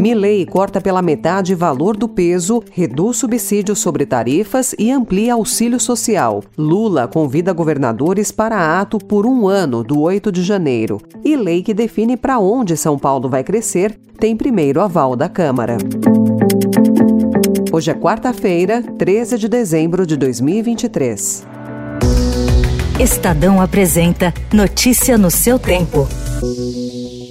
Milei corta pela metade valor do peso, reduz subsídios sobre tarifas e amplia auxílio social. Lula convida governadores para ato por um ano, do 8 de janeiro. E lei que define para onde São Paulo vai crescer tem primeiro aval da Câmara. Hoje é quarta-feira, 13 de dezembro de 2023. Estadão apresenta Notícia no seu tempo. O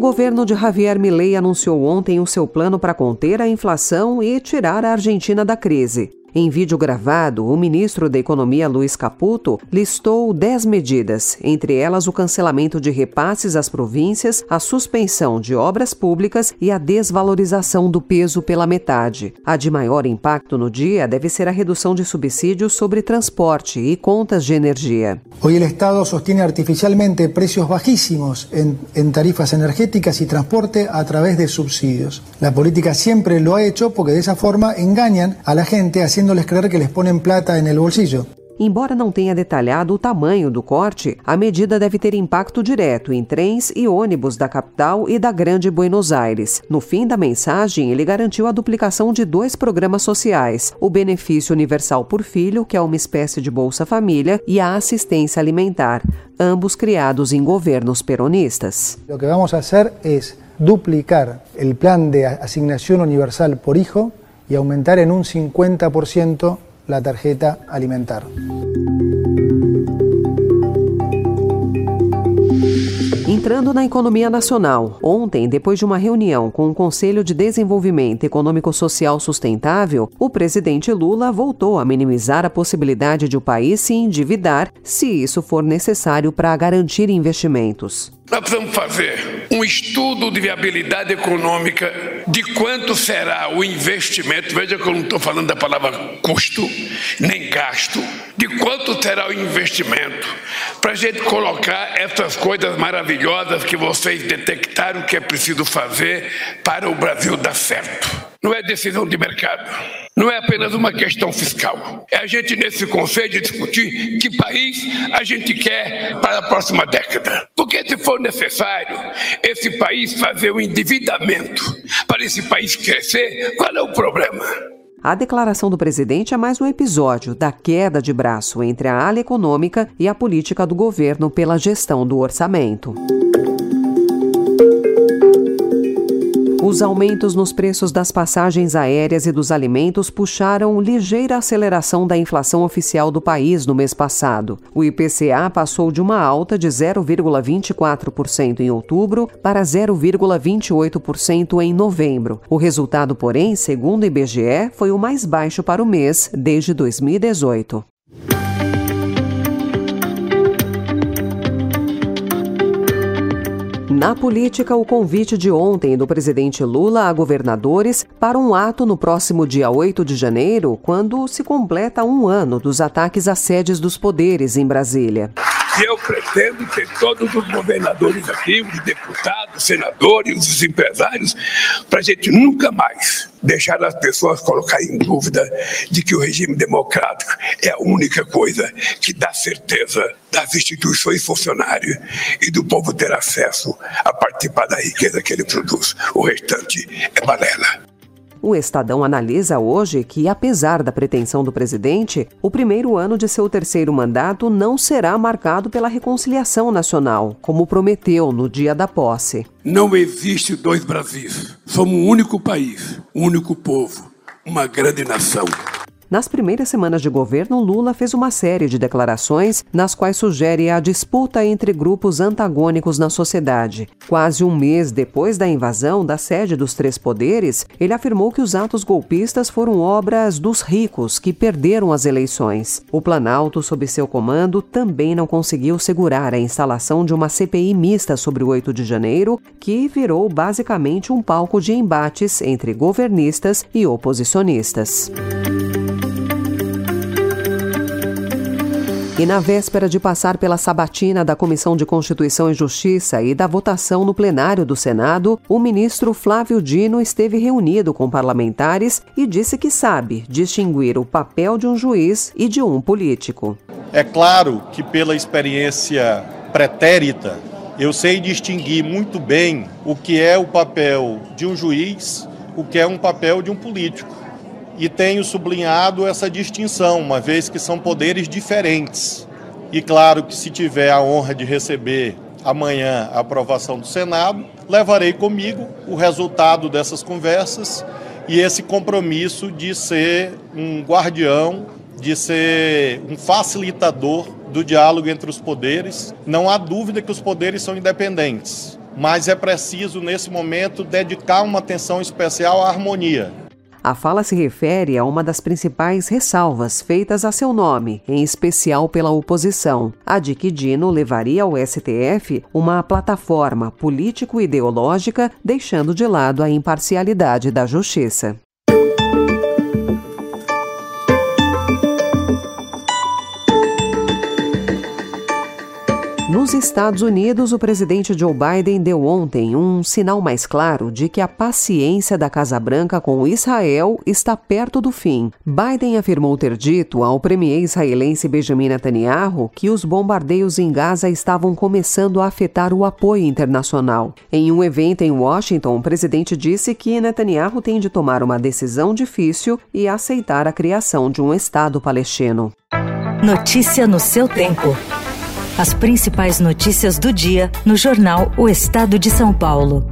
governo de Javier Milei anunciou ontem o seu plano para conter a inflação e tirar a Argentina da crise. Em vídeo gravado, o ministro da Economia Luiz Caputo listou 10 medidas, entre elas o cancelamento de repasses às províncias, a suspensão de obras públicas e a desvalorização do peso pela metade. A de maior impacto no dia deve ser a redução de subsídios sobre transporte e contas de energia. Hoje o Estado sostiene artificialmente preços bajíssimos em, tarifas energéticas e transporte a través de subsídios. A política sempre lo ha hecho porque dessa forma enganam a la gente haciendo haciéndoles creer que les ponen plata en el bolsillo. Embora não tenha detalhado o tamanho do corte, a medida deve ter impacto direto em trens e ônibus da capital e da Grande Buenos Aires. No fim da mensagem, ele garantiu a duplicação de dois programas sociais: o Benefício Universal por Filho, que é uma espécie de Bolsa Família, e a Assistência Alimentar, ambos criados em governos peronistas. O que vamos fazer é duplicar o Plano de Asignação Universal por Hijo y aumentar en un 50% la tarjeta alimentar. Entrando na economia nacional, ontem, depois de uma reunião com o Conselho de Desenvolvimento Econômico-Social Sustentável, o presidente Lula voltou a minimizar a possibilidade de o país se endividar se isso for necessário para garantir investimentos. Nós precisamos fazer um estudo de viabilidade econômica de quanto será o investimento. Veja que eu não estou falando da palavra custo, nem gasto. De quanto será o investimento para a gente colocar essas coisas maravilhosas que vocês detectaram que é preciso fazer para o Brasil dar certo. Não é decisão de mercado. Não é apenas uma questão fiscal. É a gente, nesse conselho, discutir que país a gente quer para a próxima década. Porque, se for necessário, esse país fazer o um endividamento para esse país crescer, qual é o problema? A declaração do presidente é mais um episódio da queda de braço entre a ala econômica e a política do governo pela gestão do orçamento. Os aumentos nos preços das passagens aéreas e dos alimentos puxaram ligeira aceleração da inflação oficial do país no mês passado. O IPCA passou de uma alta de 0,24% em outubro para 0,28% em novembro. O resultado, porém, segundo o IBGE, foi o mais baixo para o mês desde 2018. Na política, o convite de ontem do presidente Lula a governadores para um ato no próximo dia 8 de janeiro, quando se completa um ano dos ataques às sedes dos poderes em Brasília. E eu pretendo ter todos os governadores aqui, os deputados, senadores, os empresários, para a gente nunca mais deixar as pessoas colocar em dúvida de que o regime democrático é a única coisa que dá certeza das instituições funcionárias e do povo ter acesso a participar da riqueza que ele produz. O restante é balela. O Estadão analisa hoje que, apesar da pretensão do presidente, o primeiro ano de seu terceiro mandato não será marcado pela reconciliação nacional, como prometeu no dia da posse. Não existe dois Brasis. Somos um único país, um único povo, uma grande nação. Nas primeiras semanas de governo, Lula fez uma série de declarações nas quais sugere a disputa entre grupos antagônicos na sociedade. Quase um mês depois da invasão da sede dos três poderes, ele afirmou que os atos golpistas foram obras dos ricos que perderam as eleições. O Planalto, sob seu comando, também não conseguiu segurar a instalação de uma CPI mista sobre o 8 de janeiro, que virou basicamente um palco de embates entre governistas e oposicionistas. E na véspera de passar pela sabatina da Comissão de Constituição e Justiça e da votação no plenário do Senado, o ministro Flávio Dino esteve reunido com parlamentares e disse que sabe distinguir o papel de um juiz e de um político. É claro que, pela experiência pretérita, eu sei distinguir muito bem o que é o papel de um juiz, o que é um papel de um político e tenho sublinhado essa distinção, uma vez que são poderes diferentes. E claro que se tiver a honra de receber amanhã a aprovação do Senado, levarei comigo o resultado dessas conversas e esse compromisso de ser um guardião, de ser um facilitador do diálogo entre os poderes. Não há dúvida que os poderes são independentes, mas é preciso, nesse momento, dedicar uma atenção especial à harmonia. A fala se refere a uma das principais ressalvas feitas a seu nome, em especial pela oposição, a de que Dino levaria ao STF uma plataforma político-ideológica, deixando de lado a imparcialidade da justiça. Nos Estados Unidos, o presidente Joe Biden deu ontem um sinal mais claro de que a paciência da Casa Branca com Israel está perto do fim. Biden afirmou ter dito ao premier israelense Benjamin Netanyahu que os bombardeios em Gaza estavam começando a afetar o apoio internacional. Em um evento em Washington, o presidente disse que Netanyahu tem de tomar uma decisão difícil e aceitar a criação de um Estado palestino. Notícia no seu tempo. As principais notícias do dia no jornal O Estado de São Paulo.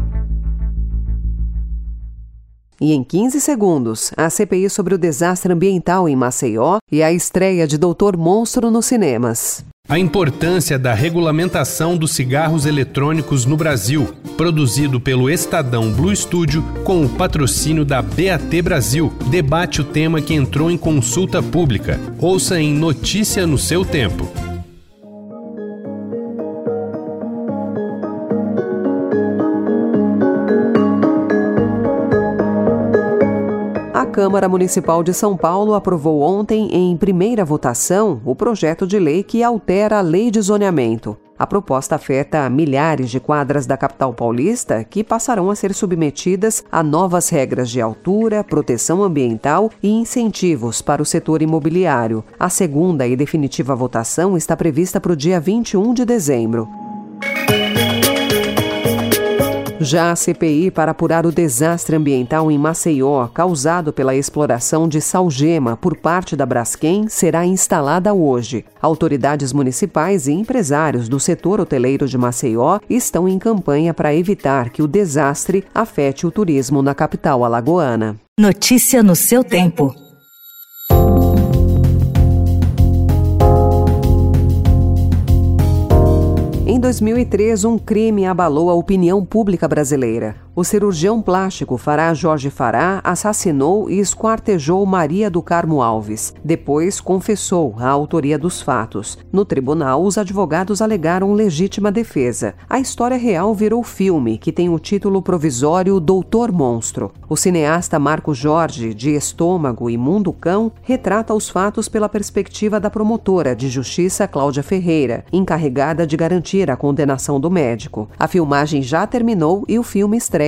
E em 15 segundos, a CPI sobre o desastre ambiental em Maceió e a estreia de Doutor Monstro nos cinemas. A importância da regulamentação dos cigarros eletrônicos no Brasil, produzido pelo Estadão Blue Studio com o patrocínio da BAT Brasil, debate o tema que entrou em consulta pública. Ouça em Notícia no seu tempo. Câmara Municipal de São Paulo aprovou ontem, em primeira votação, o projeto de lei que altera a lei de zoneamento. A proposta afeta milhares de quadras da capital paulista que passarão a ser submetidas a novas regras de altura, proteção ambiental e incentivos para o setor imobiliário. A segunda e definitiva votação está prevista para o dia 21 de dezembro. Já a CPI para apurar o desastre ambiental em Maceió, causado pela exploração de salgema por parte da Braskem, será instalada hoje. Autoridades municipais e empresários do setor hoteleiro de Maceió estão em campanha para evitar que o desastre afete o turismo na capital alagoana. Notícia no seu tempo. 2003, um crime abalou a opinião pública brasileira. O cirurgião plástico Fará Jorge Fará assassinou e esquartejou Maria do Carmo Alves. Depois confessou a autoria dos fatos. No tribunal, os advogados alegaram legítima defesa. A história real virou filme, que tem o título provisório Doutor Monstro. O cineasta Marco Jorge, de Estômago e Mundo Cão, retrata os fatos pela perspectiva da promotora de justiça Cláudia Ferreira, encarregada de garantir a condenação do médico. A filmagem já terminou e o filme estreia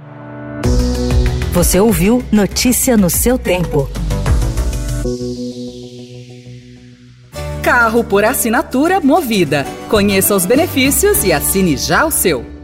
Você ouviu Notícia no seu tempo. Carro por assinatura Movida. Conheça os benefícios e assine já o seu.